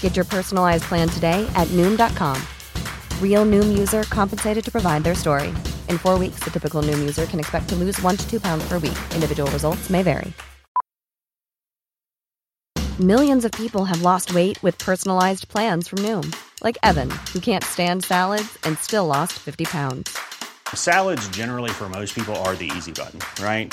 Get your personalized plan today at Noom.com. Real Noom user compensated to provide their story. In four weeks, the typical Noom user can expect to lose one to two pounds per week. Individual results may vary. Millions of people have lost weight with personalized plans from Noom, like Evan, who can't stand salads and still lost 50 pounds. Salads generally for most people are the easy button, right?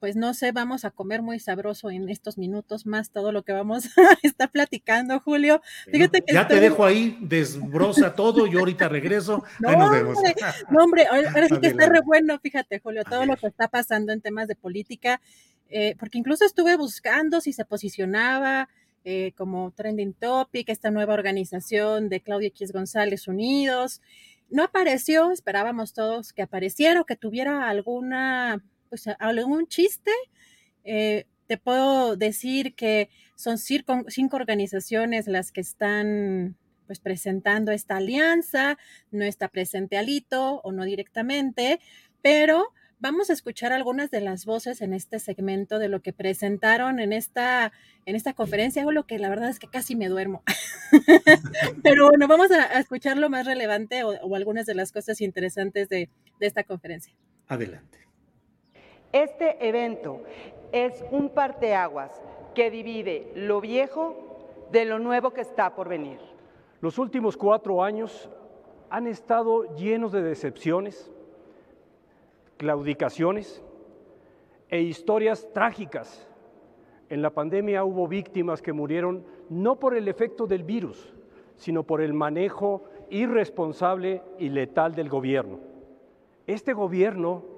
Pues no sé, vamos a comer muy sabroso en estos minutos más todo lo que vamos a estar platicando, Julio. Fíjate que ya te dejo ahí, desbroza todo, yo ahorita regreso. No, ahí nos vemos. Hombre, no, hombre, ahora sí que está re bueno, fíjate, Julio, todo lo que está pasando en temas de política, eh, porque incluso estuve buscando si se posicionaba eh, como trending topic, esta nueva organización de Claudia X González Unidos no apareció, esperábamos todos que apareciera o que tuviera alguna, pues algún chiste. Eh, te puedo decir que son cinco, cinco, organizaciones las que están pues presentando esta alianza, no está presente Alito o no directamente, pero Vamos a escuchar algunas de las voces en este segmento de lo que presentaron en esta, en esta conferencia, o lo que la verdad es que casi me duermo. Pero bueno, vamos a, escuchar lo más relevante o, algunas de las cosas interesantes de, de esta conferencia. Adelante. Este evento es un parteaguas que divide lo viejo de lo nuevo que está por venir. Los últimos cuatro años han estado llenos de decepciones, claudicaciones e historias trágicas. En la pandemia hubo víctimas que murieron no por el efecto del virus, sino por el manejo irresponsable y letal del gobierno. Este gobierno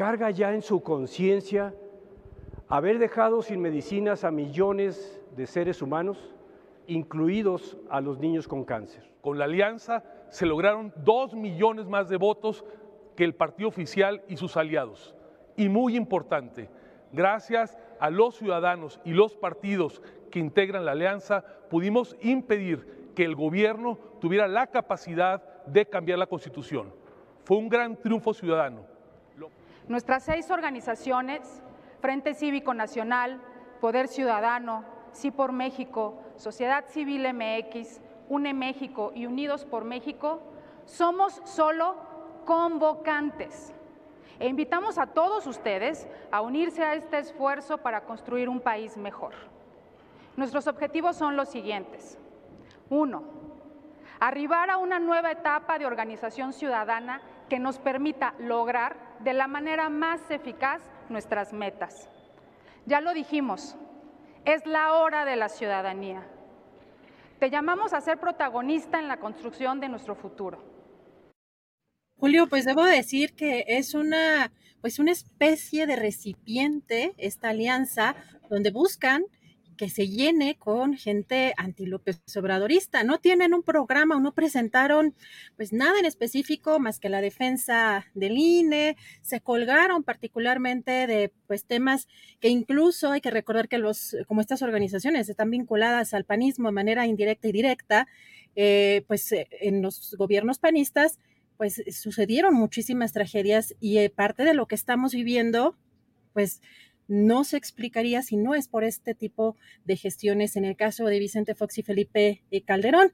carga ya en su conciencia haber dejado sin medicinas a millones de seres humanos, incluidos a los niños con cáncer. Con la alianza se lograron dos millones más de votos que el partido oficial y sus aliados. Y muy importante, gracias a los ciudadanos y los partidos que integran la alianza, pudimos impedir que el gobierno tuviera la capacidad de cambiar la constitución. Fue un gran triunfo ciudadano. Nuestras seis organizaciones, Frente Cívico Nacional, Poder Ciudadano, Sí por México, Sociedad Civil MX, UNE México y Unidos por México, somos solo convocantes. E invitamos a todos ustedes a unirse a este esfuerzo para construir un país mejor. Nuestros objetivos son los siguientes. Uno, arribar a una nueva etapa de organización ciudadana que nos permita lograr de la manera más eficaz nuestras metas. Ya lo dijimos, es la hora de la ciudadanía. Te llamamos a ser protagonista en la construcción de nuestro futuro. Julio, pues debo decir que es una, pues una especie de recipiente esta alianza donde buscan que se llene con gente anti-López Obradorista. No tienen un programa o no presentaron pues nada en específico más que la defensa del INE. Se colgaron particularmente de pues temas que incluso hay que recordar que los, como estas organizaciones están vinculadas al panismo de manera indirecta y directa, eh, pues eh, en los gobiernos panistas pues sucedieron muchísimas tragedias y eh, parte de lo que estamos viviendo, pues no se explicaría si no es por este tipo de gestiones. En el caso de Vicente Fox y Felipe eh, Calderón,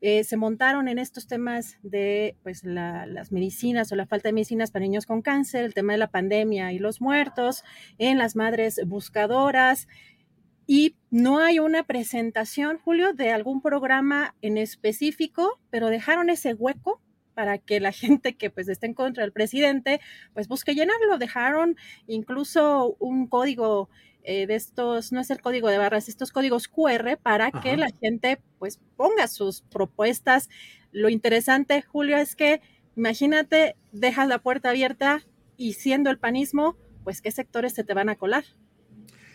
eh, se montaron en estos temas de pues las medicinas o la falta de medicinas para niños con cáncer, el tema de la pandemia y los muertos, en las madres buscadoras. Y no hay una presentación, Julio, de algún programa en específico, pero dejaron ese hueco para que la gente que pues esté en contra del presidente pues busque llenarlo. Dejaron incluso un código eh, de estos, no es el código de barras, estos códigos QR para que la gente pues ponga sus propuestas. Lo interesante, Julio, es que imagínate, dejas la puerta abierta y siendo el panismo, pues qué sectores se te van a colar.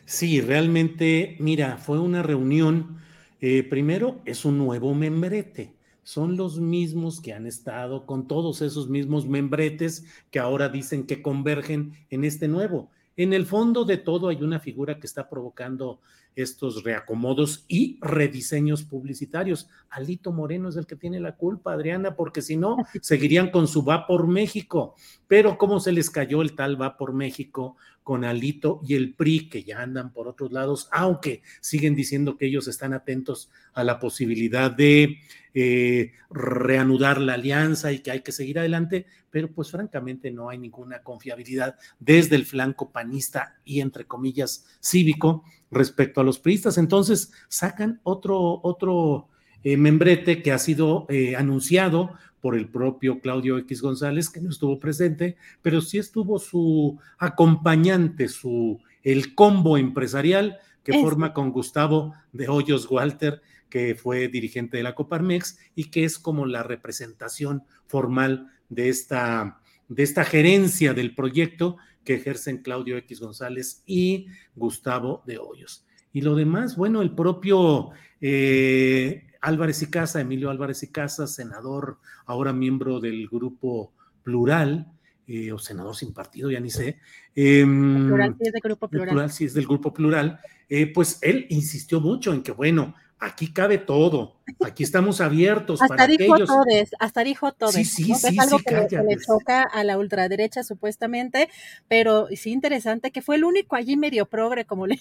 Sí, realmente, mira, fue una reunión. Eh, primero, es un nuevo membrete. Son los mismos que han estado con todos esos mismos membretes que ahora dicen que convergen en este nuevo. En el fondo de todo hay una figura que está provocando estos reacomodos y rediseños publicitarios. Alito Moreno es el que tiene la culpa, Adriana, porque si no, seguirían con su va por México. Pero cómo se les cayó el tal va por México con Alito y el PRI, que ya andan por otros lados, aunque siguen diciendo que ellos están atentos a la posibilidad de eh, reanudar la alianza y que hay que seguir adelante, pero pues francamente no hay ninguna confiabilidad desde el flanco panista y entre comillas cívico respecto a los priistas. Entonces sacan otro, otro eh, membrete que ha sido eh, anunciado por el propio Claudio X González, que no estuvo presente, pero sí estuvo su acompañante, su, el combo empresarial que forma con Gustavo de Hoyos Walter, que fue dirigente de la Coparmex y que es como la representación formal de esta, de esta gerencia del proyecto que ejercen Claudio X González y Gustavo de Hoyos. Y lo demás, bueno, el propio eh, Álvarez y Casa, Emilio Álvarez y Casa, senador, ahora miembro del grupo Plural, eh, o senador sin partido, ya ni sé. Em, plural sí es del grupo plural. plural sí es del grupo plural. Eh, pues él insistió mucho en que, bueno, aquí cabe todo, aquí estamos abiertos hasta para dijo aquellos. Todes, hasta dijo todo. Sí, sí, es sí, algo sí, que, le- que le cállate. choca a la ultraderecha supuestamente, pero sí interesante que fue el único allí medio progre, como le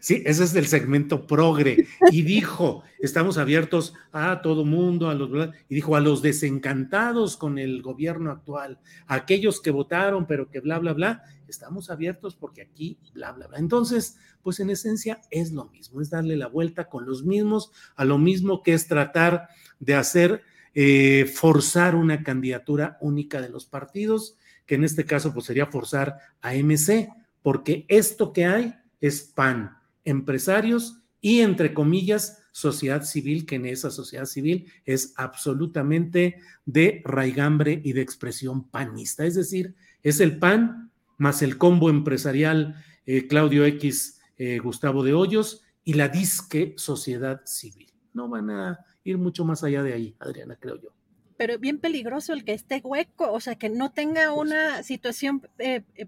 Sí, ese es del segmento progre. Y dijo, estamos abiertos a todo mundo, a los y dijo a los desencantados con el gobierno actual, a aquellos que votaron, pero que bla, bla, bla, estamos abiertos porque aquí, bla, bla, bla. Entonces, pues en esencia es lo mismo, es darle la vuelta con los mismos a lo mismo que es tratar de hacer, eh, forzar una candidatura única de los partidos, que en este caso pues sería forzar a MC, porque esto que hay es PAN, empresarios y entre comillas sociedad civil, que en esa sociedad civil es absolutamente de raigambre y de expresión panista. Es decir, es el PAN más el combo empresarial eh, Claudio X, eh, Gustavo de Hoyos y la disque sociedad civil. No van a ir mucho más allá de ahí, Adriana, creo yo. pero bien peligroso el que esté hueco, o sea, que no tenga una situación eh, eh,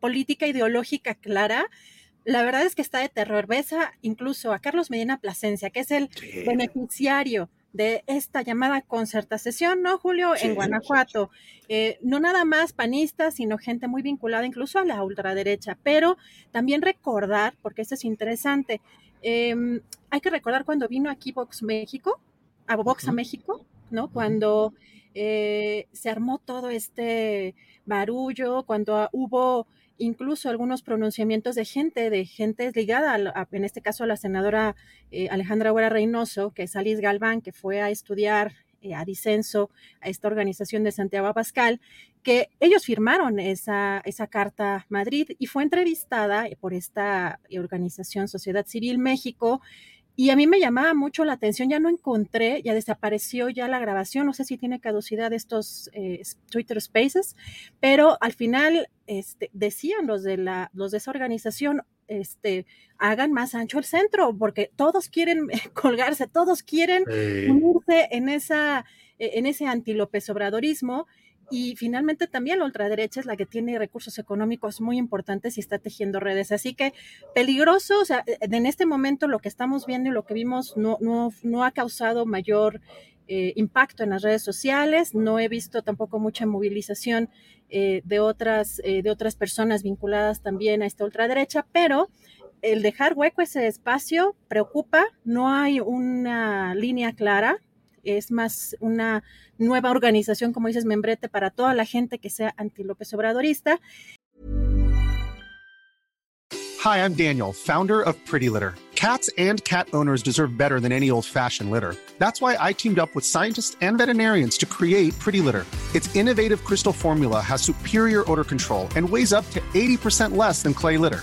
política ideológica clara. La verdad es que está de terror. Ves a, incluso a Carlos Medina Plasencia, que es el Sí. beneficiario de esta llamada concertación, ¿no, Julio? Sí, en sí, Guanajuato. Eh, no nada más panistas, sino gente muy vinculada incluso a la ultraderecha. Pero también recordar, porque esto es interesante, eh, hay que recordar cuando vino aquí Vox México, a Vox a. México, ¿no? Cuando eh, se armó todo este barullo, cuando hubo incluso algunos pronunciamientos de gente, de gente ligada, a en este caso a la senadora eh, Alejandra Guerra Reynoso, que es Alice Galván, que fue a estudiar eh, a disenso a esta organización de Santiago Abascal, que ellos firmaron esa, esa carta Madrid y fue entrevistada por esta organización Sociedad Civil México. Y a mí me llamaba mucho la atención, ya no encontré, ya desapareció ya la grabación, no sé si tiene caducidad estos eh, Twitter Spaces, pero al final este, decían los de, la, los de esa organización, este, hagan más ancho el centro, porque todos quieren colgarse, todos quieren unirse en, esa, eh, en ese anti-López Obradorismo. Y finalmente también la ultraderecha es la que tiene recursos económicos muy importantes y está tejiendo redes. Así que peligroso, o sea, en este momento lo que estamos viendo y lo que vimos no, no, no ha causado mayor eh, impacto en las redes sociales. No he visto tampoco mucha movilización eh, de, otras, eh, de otras personas vinculadas también a esta ultraderecha, pero el dejar hueco ese espacio preocupa. No hay una línea clara es más una nueva organización, como dices, membrete para toda la gente que sea anti López Obradorista. Hi, I'm Daniel, founder of Pretty Litter. Cats and cat owners deserve better than any old fashioned litter. That's why I teamed up with scientists and veterinarians to create Pretty Litter. Its innovative crystal formula has superior odor control and weighs up to 80% less than clay litter.